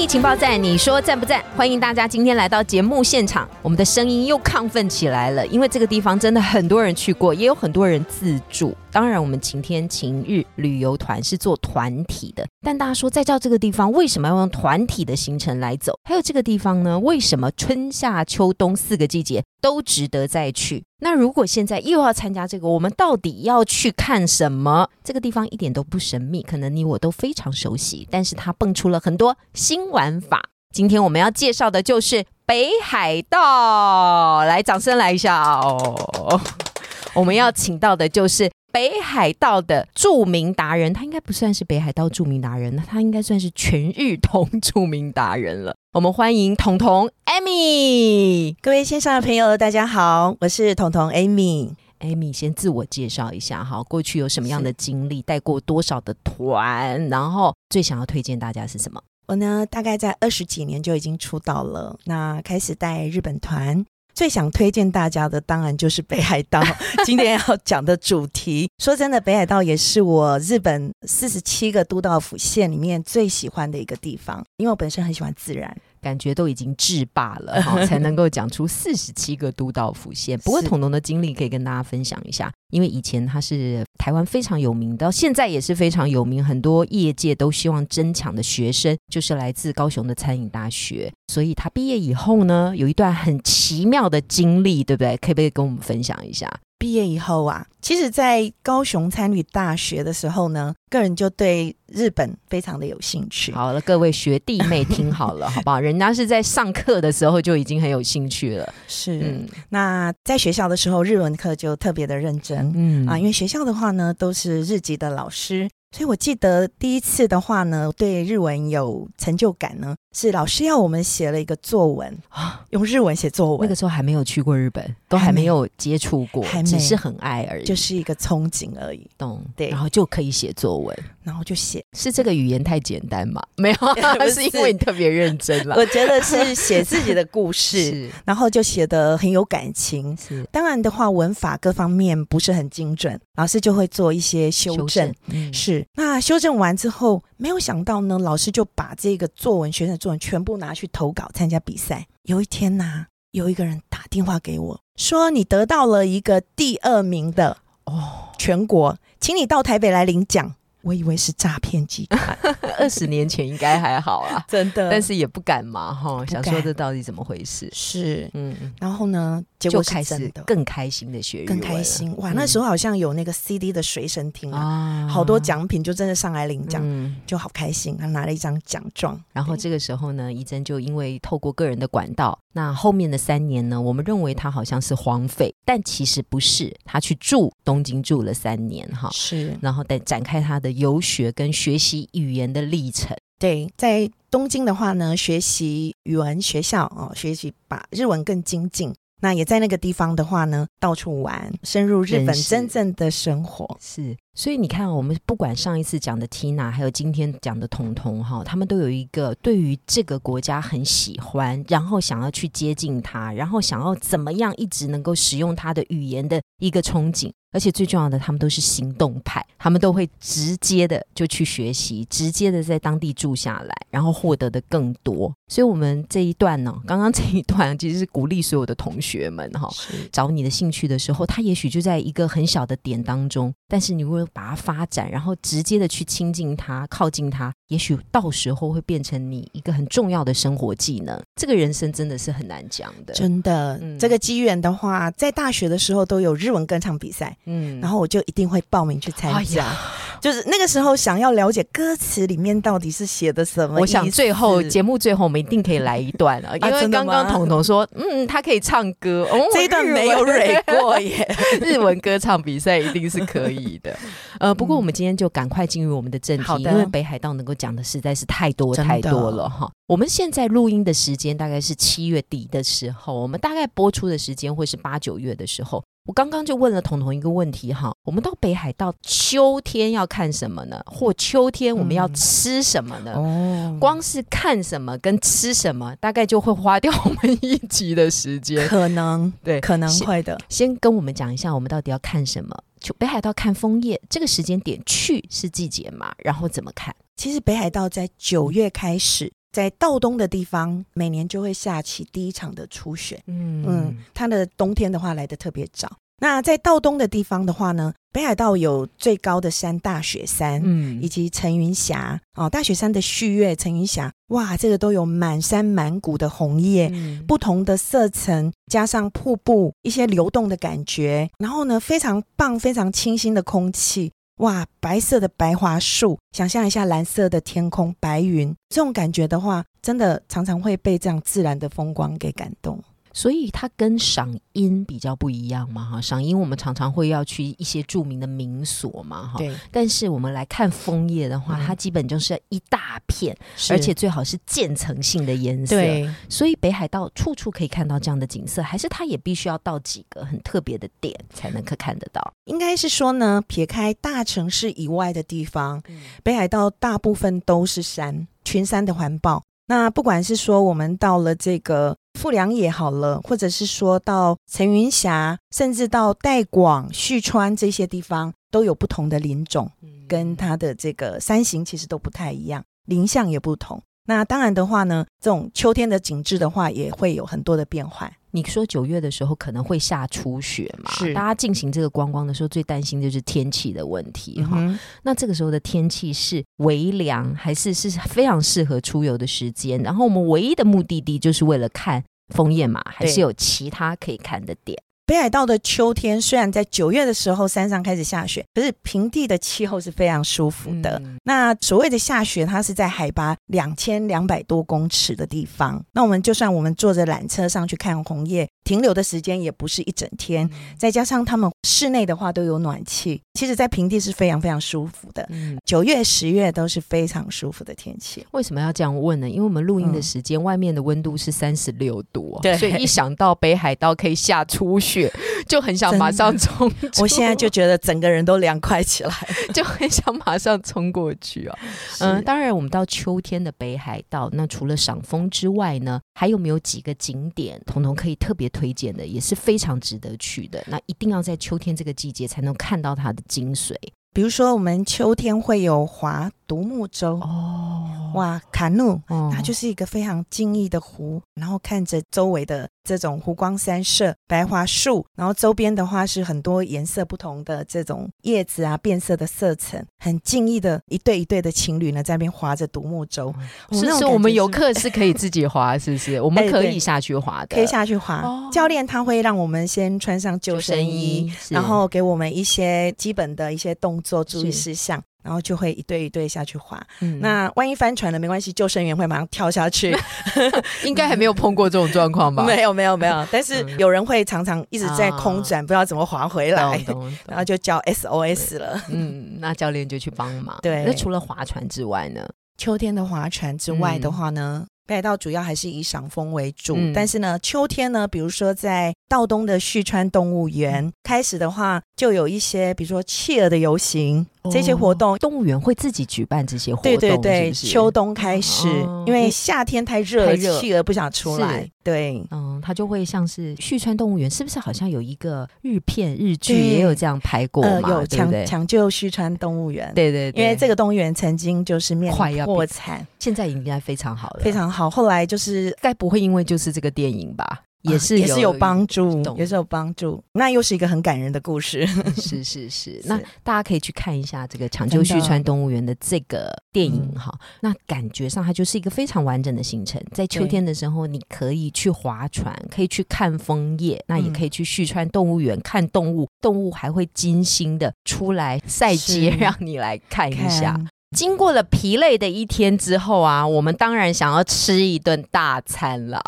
疫情报站，你说赞不赞？欢迎大家今天来到节目现场，我们的声音又亢奋起来了，因为这个地方真的很多人去过，也有很多人自助。当然，我们晴天晴日旅游团是做团体的，但大家说再到这个地方，为什么要用团体的行程来走？还有这个地方呢，为什么春夏秋冬四个季节都值得再去？那如果现在又要参加这个，我们到底要去看什么？这个地方一点都不神秘，可能你我都非常熟悉，但是它蹦出了很多新玩法。今天我们要介绍的就是北海道，来，掌声来一下哦！我们要请到的就是北海道的著名达人，他应该不算是北海道著名达人，那他应该算是全日通著名达人了。我们欢迎彤彤 Amy，各位线上的朋友，大家好，我是彤彤 Amy。Amy 先自我介绍一下哈，过去有什么样的经历，带过多少的团，然后最想要推荐大家是什么？我呢，大概在二十几年就已经出道了，那开始带日本团。最想推荐大家的，当然就是北海道。今天要讲的主题，说真的，北海道也是我日本四十七个都道府县里面最喜欢的一个地方，因为我本身很喜欢自然。感觉都已经制霸了 哈，才能够讲出四十七个都道府县。不过彤彤的经历可以跟大家分享一下，因为以前他是台湾非常有名的，现在也是非常有名，很多业界都希望争抢的学生就是来自高雄的餐饮大学。所以他毕业以后呢，有一段很奇妙的经历，对不对？可不可以跟我们分享一下？毕业以后啊，其实，在高雄参与大学的时候呢，个人就对日本非常的有兴趣。好了，各位学弟妹听好了，好不好？人家是在上课的时候就已经很有兴趣了。是，那在学校的时候，日文课就特别的认真。嗯啊，因为学校的话呢，都是日籍的老师。所以我记得第一次的话呢，对日文有成就感呢，是老师要我们写了一个作文啊，用日文写作文。那个时候还没有去过日本，都还没有接触过，只是很爱而已，就是一个憧憬而已。懂对，然后就可以写作文，然后就写。是这个语言太简单吗？没有，是因为你特别认真了。我觉得是写自己的故事，然后就写的很有感情。是，当然的话，文法各方面不是很精准，老师就会做一些修正。是。那修正完之后，没有想到呢，老师就把这个作文学生的作文全部拿去投稿参加比赛。有一天呐，有一个人打电话给我，说你得到了一个第二名的哦，全国，请你到台北来领奖。我以为是诈骗集团，二十年前应该还好啊，真的，但是也不敢嘛，哈，想说这到底怎么回事？是，嗯，然后呢，结果开始更开心的学，更开心哇！那时候好像有那个 CD 的随身听啊，好多奖品，就真的上来领奖，就好开心，他拿了一张奖状。然后这个时候呢，怡珍就因为透过个人的管道，那后面的三年呢，我们认为他好像是荒废，但其实不是，他去住东京住了三年，哈，是，然后再展开他的。游学跟学习语言的历程，对，在东京的话呢，学习语文学校哦，学习把日文更精进。那也在那个地方的话呢，到处玩，深入日本真正的生活。是，所以你看，我们不管上一次讲的 Tina，还有今天讲的彤彤哈，他们都有一个对于这个国家很喜欢，然后想要去接近它，然后想要怎么样一直能够使用它的语言的一个憧憬。而且最重要的，他们都是行动派，他们都会直接的就去学习，直接的在当地住下来，然后获得的更多。所以，我们这一段呢，刚刚这一段其实是鼓励所有的同学们哈，找你的兴趣的时候，他也许就在一个很小的点当中，但是你如果把它发展，然后直接的去亲近它、靠近它，也许到时候会变成你一个很重要的生活技能。这个人生真的是很难讲的，真的。这个机缘的话，在大学的时候都有日文歌唱比赛。嗯，然后我就一定会报名去参加。就是那个时候想要了解歌词里面到底是写的什么。我想最后节目最后我们一定可以来一段了，因为刚刚彤彤说，嗯，他可以唱歌，哦，这一段没有蕊过耶。日文歌唱比赛一定是可以的。呃，不过我们今天就赶快进入我们的正题，因为北海道能够讲的实在是太多太多了哈。我们现在录音的时间大概是七月底的时候，我们大概播出的时间会是八九月的时候。我刚刚就问了彤彤一个问题哈，我们到北海道秋天要看什么呢？或秋天我们要吃什么呢？哦，光是看什么跟吃什么，大概就会花掉我们一集的时间。可能对，可能会的。先跟我们讲一下，我们到底要看什么？就北海道看枫叶，这个时间点去是季节嘛？然后怎么看？其实北海道在九月开始。在道东的地方，每年就会下起第一场的初雪。嗯嗯，它的冬天的话来的特别早。那在道东的地方的话呢，北海道有最高的山大雪山，嗯，以及层云峡哦，大雪山的旭月，层云峡，哇，这个都有满山满谷的红叶，不同的色层，加上瀑布一些流动的感觉，然后呢，非常棒，非常清新的空气。哇，白色的白桦树，想象一下蓝色的天空、白云，这种感觉的话，真的常常会被这样自然的风光给感动。所以它跟赏樱比较不一样嘛，哈，赏樱我们常常会要去一些著名的名所嘛，哈，对。但是我们来看枫叶的话，它基本就是一大片，而且最好是渐层性的颜色。对。所以北海道处处可以看到这样的景色，还是它也必须要到几个很特别的点才能可看得到？应该是说呢，撇开大城市以外的地方，北海道大部分都是山，群山的环抱。那不管是说我们到了这个。富良野好了，或者是说到陈云峡，甚至到代广、旭川这些地方，都有不同的林种，跟它的这个山形其实都不太一样，林相也不同。那当然的话呢，这种秋天的景致的话，也会有很多的变化。你说九月的时候可能会下初雪嘛？是，大家进行这个观光的时候，最担心就是天气的问题哈。那这个时候的天气是微凉，还是是非常适合出游的时间？然后我们唯一的目的地就是为了看枫叶嘛，还是有其他可以看的点？北海道的秋天虽然在九月的时候山上开始下雪，可是平地的气候是非常舒服的。那所谓的下雪，它是在海拔两千两百多公尺的地方。那我们就算我们坐着缆车上去看红叶，停留的时间也不是一整天。再加上他们室内的话都有暖气，其实在平地是非常非常舒服的。九月、十月都是非常舒服的天气。为什么要这样问呢？因为我们录音的时间外面的温度是三十六度，对，所以一想到北海道可以下初雪。就很想马上冲，我现在就觉得整个人都凉快起来，就很想马上冲过去啊！嗯，当然，我们到秋天的北海道，那除了赏枫之外呢，还有没有几个景点，彤彤可以特别推推荐的，也是非常值得去的？那一定要在秋天这个季节才能看到它的精髓。比如说，我们秋天会有划独木舟哦，哇，卡努，它就是一个非常静谧的湖，然后看着周围的这种湖光山色、白桦树，然后周边的话是很多颜色不同的这种叶子啊，变色的色层，很静谧的一对一对的情侣呢，在那边划着独木舟。是是，我们游客是可以自己划，是不是？我们可以下去划的，可以下去划。教练他会让我们先穿上救生衣，然后给我们一些基本的一些动。做注意事项，然后就会一对一对下去滑。那万一翻船了，没关系，救生员会马上跳下去。应该还没有碰过这种状况吧？没有，没有，没有。但是有人会常常一直在空转，不知道怎么划回来，然后就叫 SOS 了。嗯，那教练就去帮忙。对，那除了划船之外呢？秋天的划船之外的话呢？北海道主要还是以赏枫为主，但是呢，秋天呢，比如说在道东的旭川动物园开始的话，就有一些，比如说企鹅的游行这些活动，动物园会自己举办这些活动。对对对，秋冬开始，因为夏天太热，企鹅不想出来。对，嗯，它就会像是旭川动物园，是不是好像有一个日片日剧也有这样拍过嘛？有抢抢救旭川动物园，对对，因为这个动物园曾经就是面临破产，现在应该非常好了，非常。好，后来就是该不会因为就是这个电影吧？也是也是有帮助，也是有帮助。那又是一个很感人的故事，是是是。那大家可以去看一下这个抢救旭川动物园的这个电影哈。那感觉上它就是一个非常完整的行程。在秋天的时候，你可以去划船，可以去看枫叶，那也可以去旭川动物园看动物，动物还会精心的出来赛街，让你来看一下。经过了疲累的一天之后啊，我们当然想要吃一顿大餐了。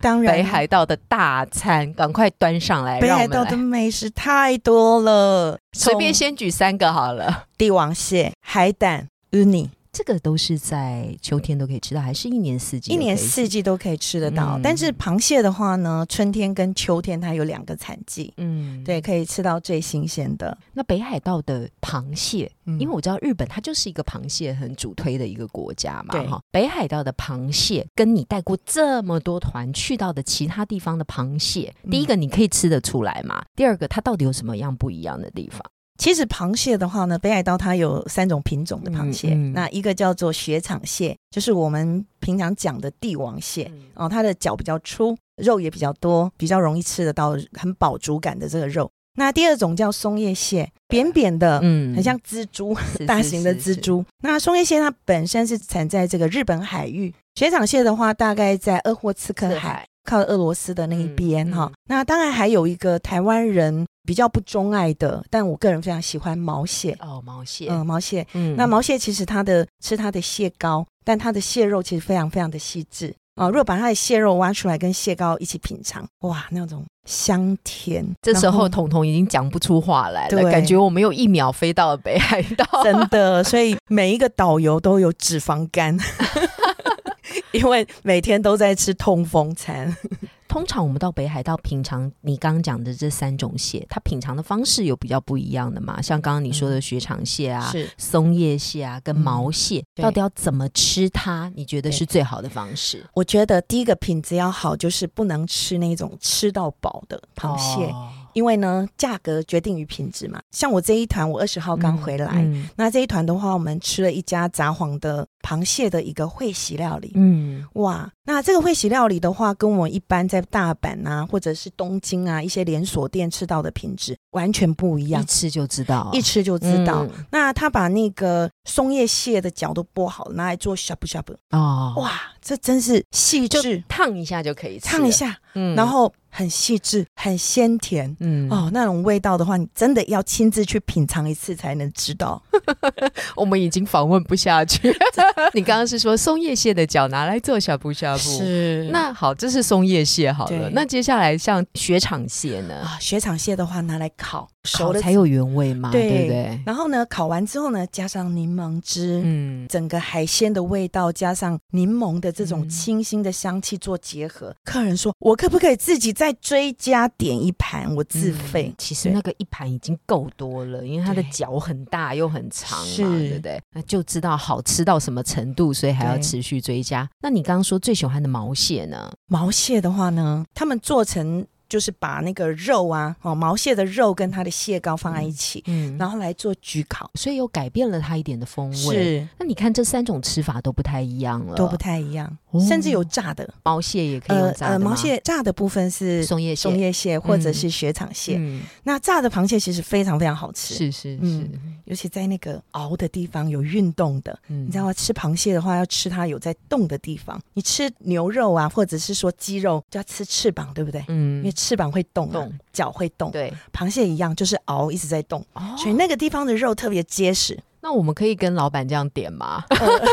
当然，北海道的大餐赶快端上来。北海道的美食太多了，随便先举三个好了：帝王蟹、海胆、乌尼。这个都是在秋天都可以吃到，还是一年四季？一年四季都可以吃得到。但是螃蟹的话呢，春天跟秋天它有两个产季，嗯，对，可以吃到最新鲜的。那北海道的螃蟹，因为我知道日本它就是一个螃蟹很主推的一个国家嘛，哈。北海道的螃蟹跟你带过这么多团去到的其他地方的螃蟹，第一个你可以吃得出来嘛？第二个它到底有什么样不一样的地方？其实螃蟹的话呢，北海道它有三种品种的螃蟹。那一个叫做雪场蟹，就是我们平常讲的帝王蟹哦，它的脚比较粗，肉也比较多，比较容易吃得到，很饱足感的这个肉。那第二种叫松叶蟹，扁扁的，嗯，很像蜘蛛，大型的蜘蛛。那松叶蟹它本身是产在这个日本海域，雪场蟹的话大概在鄂霍次克海，靠俄罗斯的那一边哈。那当然还有一个台湾人。比较不钟爱的，但我个人非常喜欢毛蟹哦，毛蟹，嗯，毛蟹，嗯，那毛蟹其实它的吃它的蟹膏，但它的蟹肉其实非常非常的细致啊。如果把它的蟹肉挖出来跟蟹膏一起品尝，哇，那种香甜。这时候彤彤已经讲不出话来了，感觉我们有一秒飞到了北海道，真的。所以每一个导游都有脂肪肝，因为每天都在吃痛风餐。通常我们到北海道品尝你刚刚讲的这三种蟹，它品尝的方式有比较不一样的嘛？像刚刚你说的雪场蟹啊、松叶蟹啊跟毛蟹，到底要怎么吃它？你觉得是最好的方式？我觉得第一个品质要好，就是不能吃那种吃到饱的螃蟹。因为呢，价格决定于品质嘛。像我这一团，我二十号刚回来，那这一团的话，我们吃了一家札幌的螃蟹的一个会席料理。嗯，哇，那这个会席料理的话，跟我一般在大阪啊，或者是东京啊一些连锁店吃到的品质完全不一样。一吃就知道，一吃就知道。那他把那个松叶蟹的脚都剥好，拿来做 shop shop。哦，哇，这真是细致，烫一下就可以吃，烫一下，嗯，然后。很细致，很鲜甜，嗯哦，那种味道的话，你真的要亲自去品尝一次才能知道。我们已经访问不下去。你刚刚是说松叶蟹的脚拿来做小布小布，是那好，这是松叶蟹好了。那接下来像雪场蟹呢？啊，雪场蟹的话拿来烤。熟了才有原味嘛，对不对？然后呢，烤完之后呢，加上柠檬汁，嗯，整个海鲜的味道加上柠檬的这种清新的香气做结合。客人说：“我可不可以自己再追加点一盘？我自费。”其实那个一盘已经够多了，因为它的脚很大又很长嘛，对不对？那就知道好吃到什么程度，所以还要持续追加。那你刚刚说最喜欢的毛蟹呢？毛蟹的话呢，他们做成。就是把那个肉啊，哦，毛蟹的肉跟它的蟹膏放在一起，嗯，然后来做焗烤，所以又改变了它一点的风味。是，那你看这三种吃法都不太一样了，都不太一样，甚至有炸的。毛蟹也可以用炸的毛蟹炸的部分是松叶松叶蟹或者是雪场蟹。那炸的螃蟹其实非常非常好吃，是是是，尤其在那个熬的地方有运动的，你知道吗？吃螃蟹的话要吃它有在动的地方。你吃牛肉啊，或者是说鸡肉，就要吃翅膀，对不对？嗯，因为翅膀会动，动。脚会动，对，螃蟹一样，就是熬一直在动，所以那个地方的肉特别结实。那我们可以跟老板这样点吗？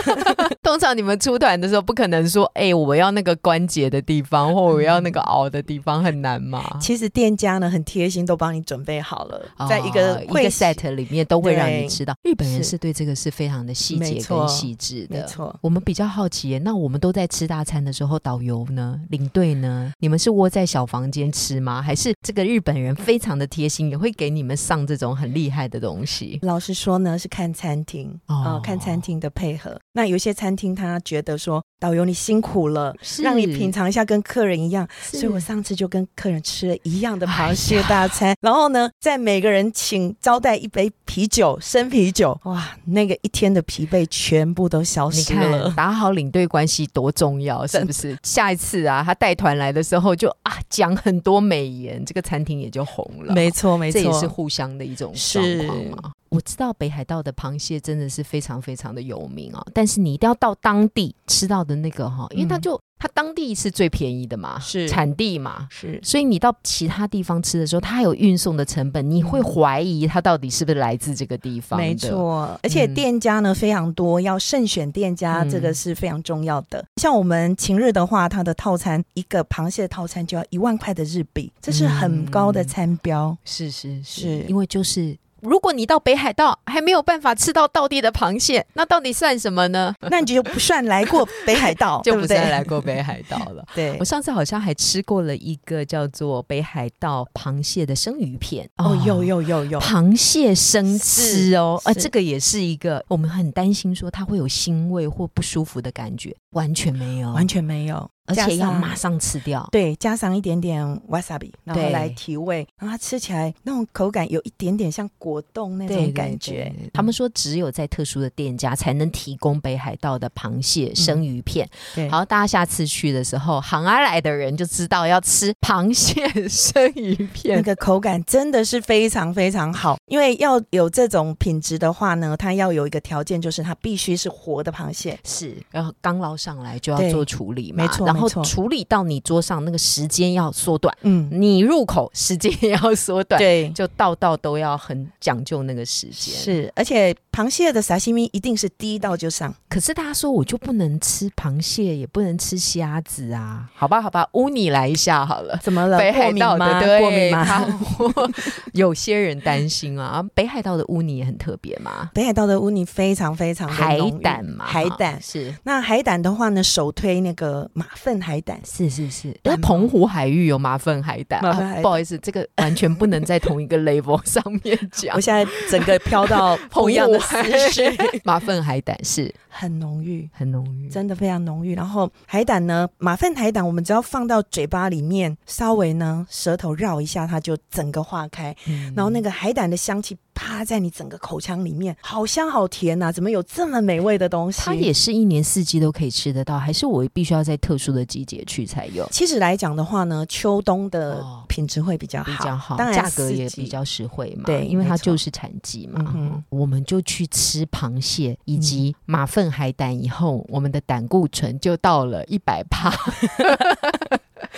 通常你们出团的时候不可能说，哎，我要那个关节的地方，或我要那个熬的地方，很难吗？其实店家呢很贴心，都帮你准备好了，在一个一个 set 里面都会让你吃到。日本人是对这个是非常的细节跟细致的。没错，我们比较好奇，那我们都在吃大餐的时候，导游呢、领队呢，你们是窝在小房间吃吗？还是这个日本人非常的贴心，也会给你们上这种很厉害的东西？老实说呢，是看餐。餐厅哦，看餐厅的配合。那有些餐厅他觉得说，导游你辛苦了，让你品尝一下跟客人一样，所以我上次就跟客人吃了一样的螃蟹大餐。然后呢，在每个人请招待一杯啤酒，生啤酒。哇，那个一天的疲惫全部都消失了。打好领队关系多重要，是不是？下一次啊，他带团来的时候就啊讲很多美言，这个餐厅也就红了。没错，没错，这也是互相的一种状况嘛。我知道北海道的螃蟹真的是非常非常的有名啊，但是你一定要到当地吃到的那个哈，因为它就它当地是最便宜的嘛，是产地嘛，是，所以你到其他地方吃的时候，它有运送的成本，你会怀疑它到底是不是来自这个地方。没错，而且店家呢非常多，要慎选店家，这个是非常重要的。像我们晴日的话，它的套餐一个螃蟹套餐就要一万块的日币，这是很高的餐标。是是是，因为就是。如果你到北海道还没有办法吃到道地的螃蟹，那到底算什么呢？那你就不算来过 北海道，就不算来过北海道了。对。我上次好像还吃过了一个叫做北海道螃蟹的生鱼片。哦，有有有有。螃蟹生吃哦，啊，这个也是一个我们很担心说它会有腥味或不舒服的感觉，完全没有，完全没有。而且要马上吃掉，对，加上一点点 wasabi，然后来提味，然后它吃起来那种口感有一点点像果冻那种感觉。他们说只有在特殊的店家才能提供北海道的螃蟹生鱼片。好，大家下次去的时候，航阿来的人就知道要吃螃蟹生鱼片，那个口感真的是非常非常好。因为要有这种品质的话呢，它要有一个条件，就是它必须是活的螃蟹，是，然后刚捞上来就要做处理嘛，没错。然后处理到你桌上那个时间要缩短，嗯，你入口时间也要缩短，对，就道道都要很讲究那个时间。是，而且螃蟹的沙西米一定是第一道就上。可是大家说我就不能吃螃蟹，也不能吃虾子啊？好吧，好吧，乌尼来一下好了。怎么了？北海道的过敏吗？有些人担心啊。北海道的乌尼也很特别嘛。北海道的乌尼非常非常海胆嘛，海胆是。那海胆的话呢，首推那个马粪海胆。是是是，那澎湖海域有马粪海胆，不好意思，这个完全不能在同一个 level 上面讲。我现在整个飘到同样的思绪，马粪海胆是很浓郁，很浓郁，真的非常浓郁。然后海胆呢，马粪海胆，我们只要放到嘴巴里面，稍微呢舌头绕一下，它就整个化开，然后那个海胆的香气。趴在你整个口腔里面，好香好甜呐！怎么有这么美味的东西？它也是一年四季都可以吃得到，还是我必须要在特殊的季节去才有？其实来讲的话呢，秋冬的品质会比较好，比较好，当然价格也比较实惠嘛。对，因为它就是产季嘛。嗯我们就去吃螃蟹以及马粪海胆，以后我们的胆固醇就到了一百帕。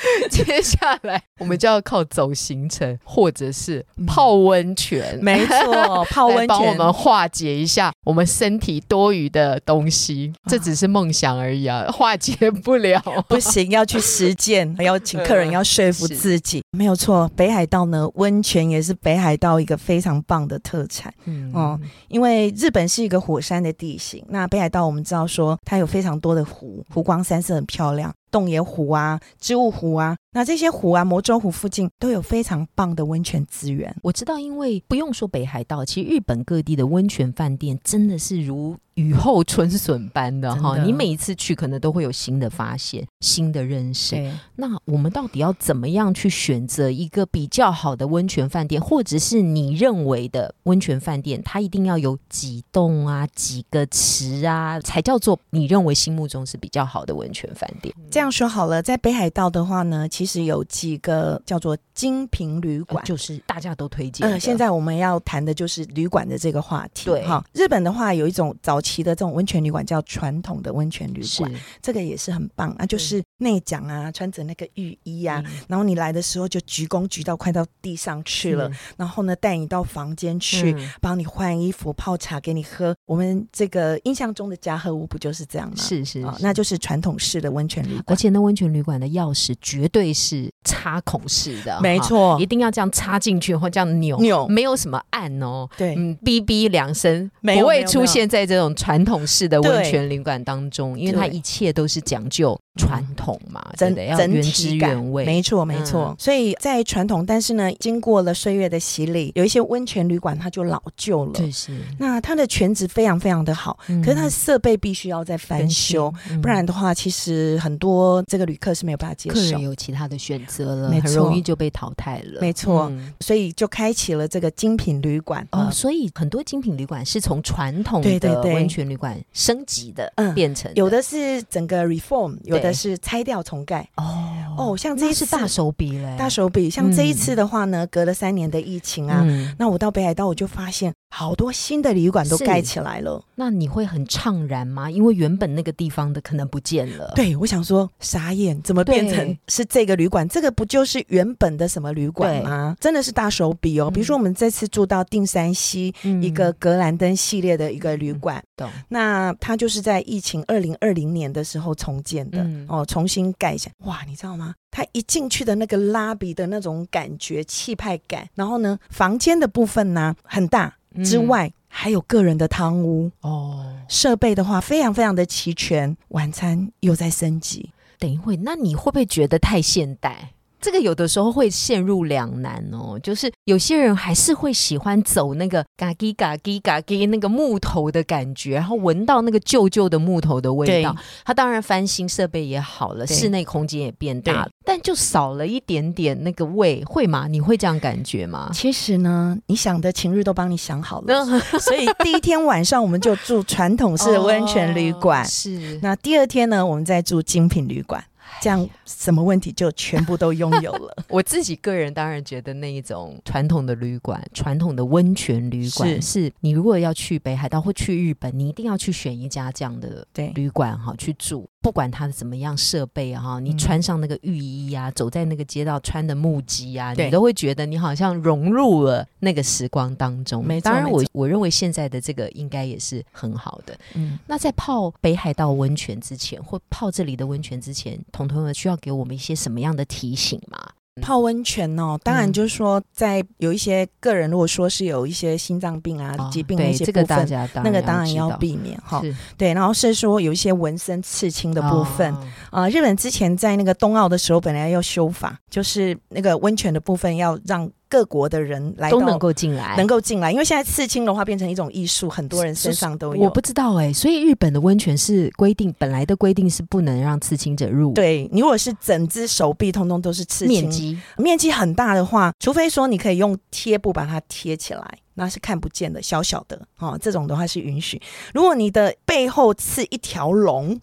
接下来 我们就要靠走行程，或者是泡温泉，没错，泡温泉帮我们化解一下我们身体多余的东西。这只是梦想而已啊，化解不了，不行，要去实践，要请客人要说服自己，没有错。北海道呢，温泉也是北海道一个非常棒的特产。嗯哦，因为日本是一个火山的地形，那北海道我们知道说它有非常多的湖，湖光山色很漂亮。洞爷湖啊，知物湖啊，那这些湖啊，魔州湖附近都有非常棒的温泉资源。我知道，因为不用说北海道，其实日本各地的温泉饭店真的是如。雨后春笋般的哈，你每一次去可能都会有新的发现、新的认识。那我们到底要怎么样去选择一个比较好的温泉饭店，或者是你认为的温泉饭店？它一定要有几栋啊、几个池啊，才叫做你认为心目中是比较好的温泉饭店？这样说好了，在北海道的话呢，其实有几个叫做精品旅馆，就是大家都推荐。嗯，现在我们要谈的就是旅馆的这个话题。对哈，日本的话有一种早。期的这种温泉旅馆叫传统的温泉旅馆，这个也是很棒啊，就是内讲啊，穿着那个浴衣啊，然后你来的时候就鞠躬鞠到快到地上去了，然后呢带你到房间去，帮你换衣服、泡茶给你喝。我们这个印象中的家和屋不就是这样吗？是是，那就是传统式的温泉旅馆，而且那温泉旅馆的钥匙绝对是插孔式的，没错，一定要这样插进去或这样扭扭，没有什么按哦，对，嗯，哔哔两声，不会出现在这种。传统式的温泉旅馆当中，因为它一切都是讲究传统嘛，真的要原汁原味，没错没错。所以在传统，但是呢，经过了岁月的洗礼，有一些温泉旅馆它就老旧了，对是。那它的全职非常非常的好，可是它的设备必须要再翻修，不然的话，其实很多这个旅客是没有办法接受，客人有其他的选择了，很容易就被淘汰了，没错。所以就开启了这个精品旅馆哦，所以很多精品旅馆是从传统的温泉旅馆升级的，嗯，变成有的是整个 reform，有的是拆掉重盖。哦。哦，像这一次大手笔嘞，大手笔，像这一次的话呢，隔了三年的疫情啊，那我到北海道我就发现。好多新的旅馆都盖起来了，那你会很怅然吗？因为原本那个地方的可能不见了。对，我想说傻眼，怎么变成是这个旅馆？这个不就是原本的什么旅馆吗？真的是大手笔哦！比如说我们这次住到定山溪一个格兰登系列的一个旅馆，那它就是在疫情二零二零年的时候重建的哦，重新盖一下。哇，你知道吗？它一进去的那个拉比的那种感觉、气派感，然后呢，房间的部分呢很大。之外还有个人的汤屋。哦，设备的话非常非常的齐全，晚餐又在升级。等一会，那你会不会觉得太现代？这个有的时候会陷入两难哦，就是有些人还是会喜欢走那个嘎叽嘎叽嘎叽那个木头的感觉，然后闻到那个旧旧的木头的味道。他当然翻新设备也好了，室内空间也变大了，但就少了一点点那个味，会吗？你会这样感觉吗？其实呢，你想的情日都帮你想好了，所以第一天晚上我们就住传统式的温泉旅馆，是那第二天呢，我们再住精品旅馆。这样什么问题就全部都拥有了。我自己个人当然觉得那一种传统的旅馆、传统的温泉旅馆，是你如果要去北海道或去日本，你一定要去选一家这样的旅馆哈去住。不管它怎么样设备哈，你穿上那个浴衣啊，走在那个街道穿的木屐啊，你都会觉得你好像融入了那个时光当中。当然，我我认为现在的这个应该也是很好的。嗯，那在泡北海道温泉之前，或泡这里的温泉之前，彤彤需要给我们一些什么样的提醒吗？泡温泉哦，当然就是说，在有一些个人如果说是有一些心脏病啊疾病的一些部分，那个当然要避免哈。对，然后是说有一些纹身刺青的部分啊，日本之前在那个冬奥的时候本来要修法，就是那个温泉的部分要让。各国的人来都能够进来，能够进来，因为现在刺青的话变成一种艺术，很多人身上都有。我不知道哎，所以日本的温泉是规定，本来的规定是不能让刺青者入。对你如果是整只手臂通通都是刺青，面积面积很大的话，除非说你可以用贴布把它贴起来，那是看不见的，小小的哦，这种的话是允许。如果你的背后刺一条龙。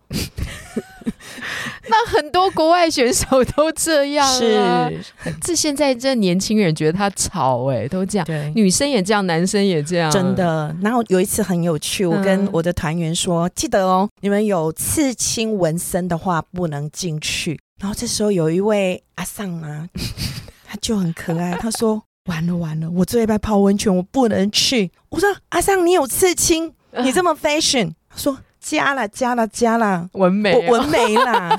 那很多国外选手都这样啊！这现在这年轻人觉得他吵哎，都这样。对，女生也这样，男生也这样，真的。然后有一次很有趣，我跟我的团员说：“记得哦，你们有刺青纹身的话不能进去。”然后这时候有一位阿尚啊，他就很可爱，他说：“完了完了，我最爱泡温泉，我不能去。”我说：“阿尚，你有刺青，你这么 fashion。”他说。加了加了加了，纹眉纹眉啦。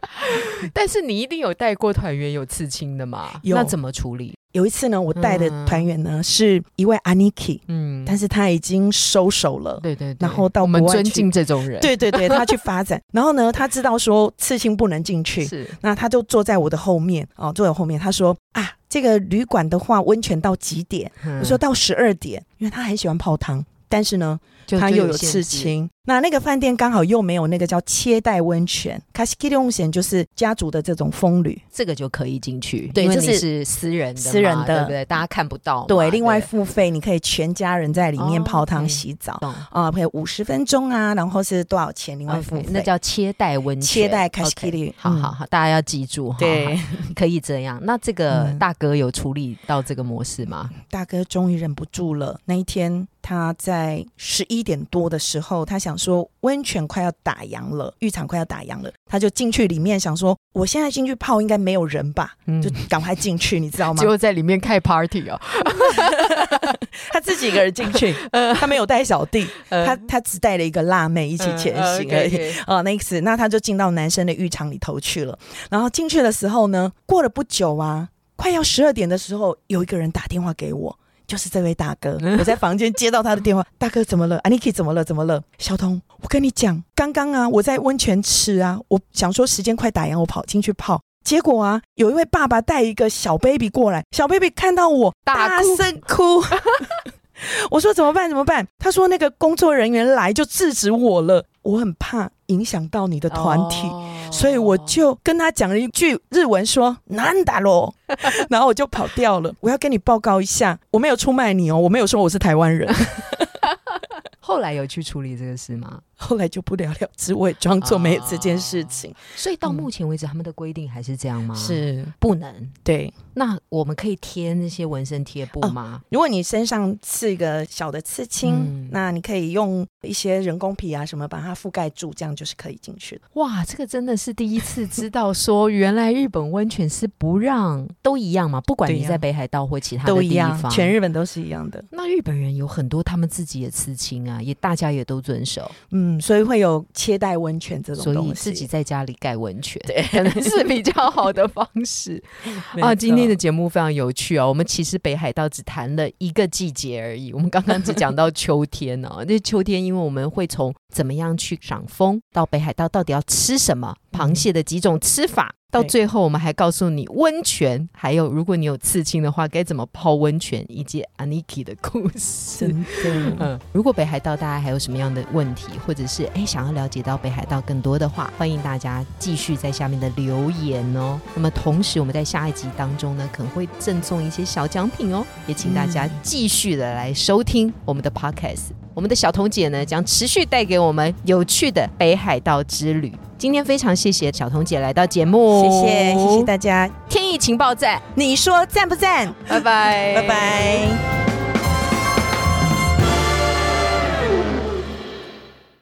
但是你一定有带过团员有刺青的嘛？有，那怎么处理？有一次呢，我带的团员呢是一位 Aniki，嗯，但是他已经收手了。对对，对然后到我们尊敬这种人。对对对，他去发展。然后呢，他知道说刺青不能进去，是，那他就坐在我的后面哦，坐在后面。他说啊，这个旅馆的话，温泉到几点？我说到十二点，因为他很喜欢泡汤，但是呢。他又有刺青，那那个饭店刚好又没有那个叫切带温泉，卡西基利温泉就是家族的这种风旅，这个就可以进去。对，这是私人的，私人的，对不对？大家看不到。对，另外付费，你可以全家人在里面泡汤洗澡啊，可以五十分钟啊，然后是多少钱？另外付费，那叫切带温泉，切带卡西基利。好好好，大家要记住哈，对，可以这样。那这个大哥有处理到这个模式吗？大哥终于忍不住了，那一天。他在十一点多的时候，他想说温泉快要打烊了，浴场快要打烊了，他就进去里面想说，我现在进去泡应该没有人吧，就赶快进去，你知道吗？结果在里面开 party 哦，他自己一个人进去，他没有带小弟，他他只带了一个辣妹一起前行而已。哦，那次那他就进到男生的浴场里头去了。然后进去的时候呢，过了不久啊，快要十二点的时候，有一个人打电话给我。就是这位大哥。我在房间接到他的电话，大哥怎么了？Aniki 怎么了？怎么了？小童，我跟你讲，刚刚啊，我在温泉池啊，我想说时间快打烊，我跑进去泡。结果啊，有一位爸爸带一个小 baby 过来，小 baby 看到我大声哭。我说怎么办？怎么办？他说那个工作人员来就制止我了，我很怕影响到你的团体，所以我就跟他讲了一句日文说难打咯，然后我就跑掉了。我要跟你报告一下，我没有出卖你哦，我没有说我是台湾人。后来有去处理这个事吗？后来就不了了之，我也装作没有这件事情。所以到目前为止，他们的规定还是这样吗？是不能。对，那我们可以贴那些纹身贴布吗？如果你身上刺一个小的刺青，那你可以用一些人工皮啊什么把它覆盖住，这样就是可以进去的。哇，这个真的是第一次知道，说原来日本温泉是不让 都一样嘛？不管你在北海道或其他都一样，全日本都是一样的。那日本人有很多他们自己的刺青啊，也大家也都遵守。嗯，所以会有切带温泉这种东西，自己在家里盖温泉，对，可能是比较好的方式 啊。今天的节目非常有趣哦，我们其实北海道只谈了一个季节而已，我们刚刚只讲到秋天哦。那秋天，因为我们会从怎么样去赏枫，到北海道到底要吃什么，螃蟹的几种吃法。到最后，我们还告诉你温泉，还有如果你有刺青的话，该怎么泡温泉，以及 Aniki 的故事。嗯，如果北海道大家还有什么样的问题，或者是哎想要了解到北海道更多的话，欢迎大家继续在下面的留言哦。那么同时，我们在下一集当中呢，可能会赠送一些小奖品哦，也请大家继续的来收听我们的 Podcast。我们的小彤姐呢，将持续带给我们有趣的北海道之旅。今天非常谢谢小彤姐来到节目，谢谢谢谢大家。天意情报站，你说赞不赞？拜拜拜拜。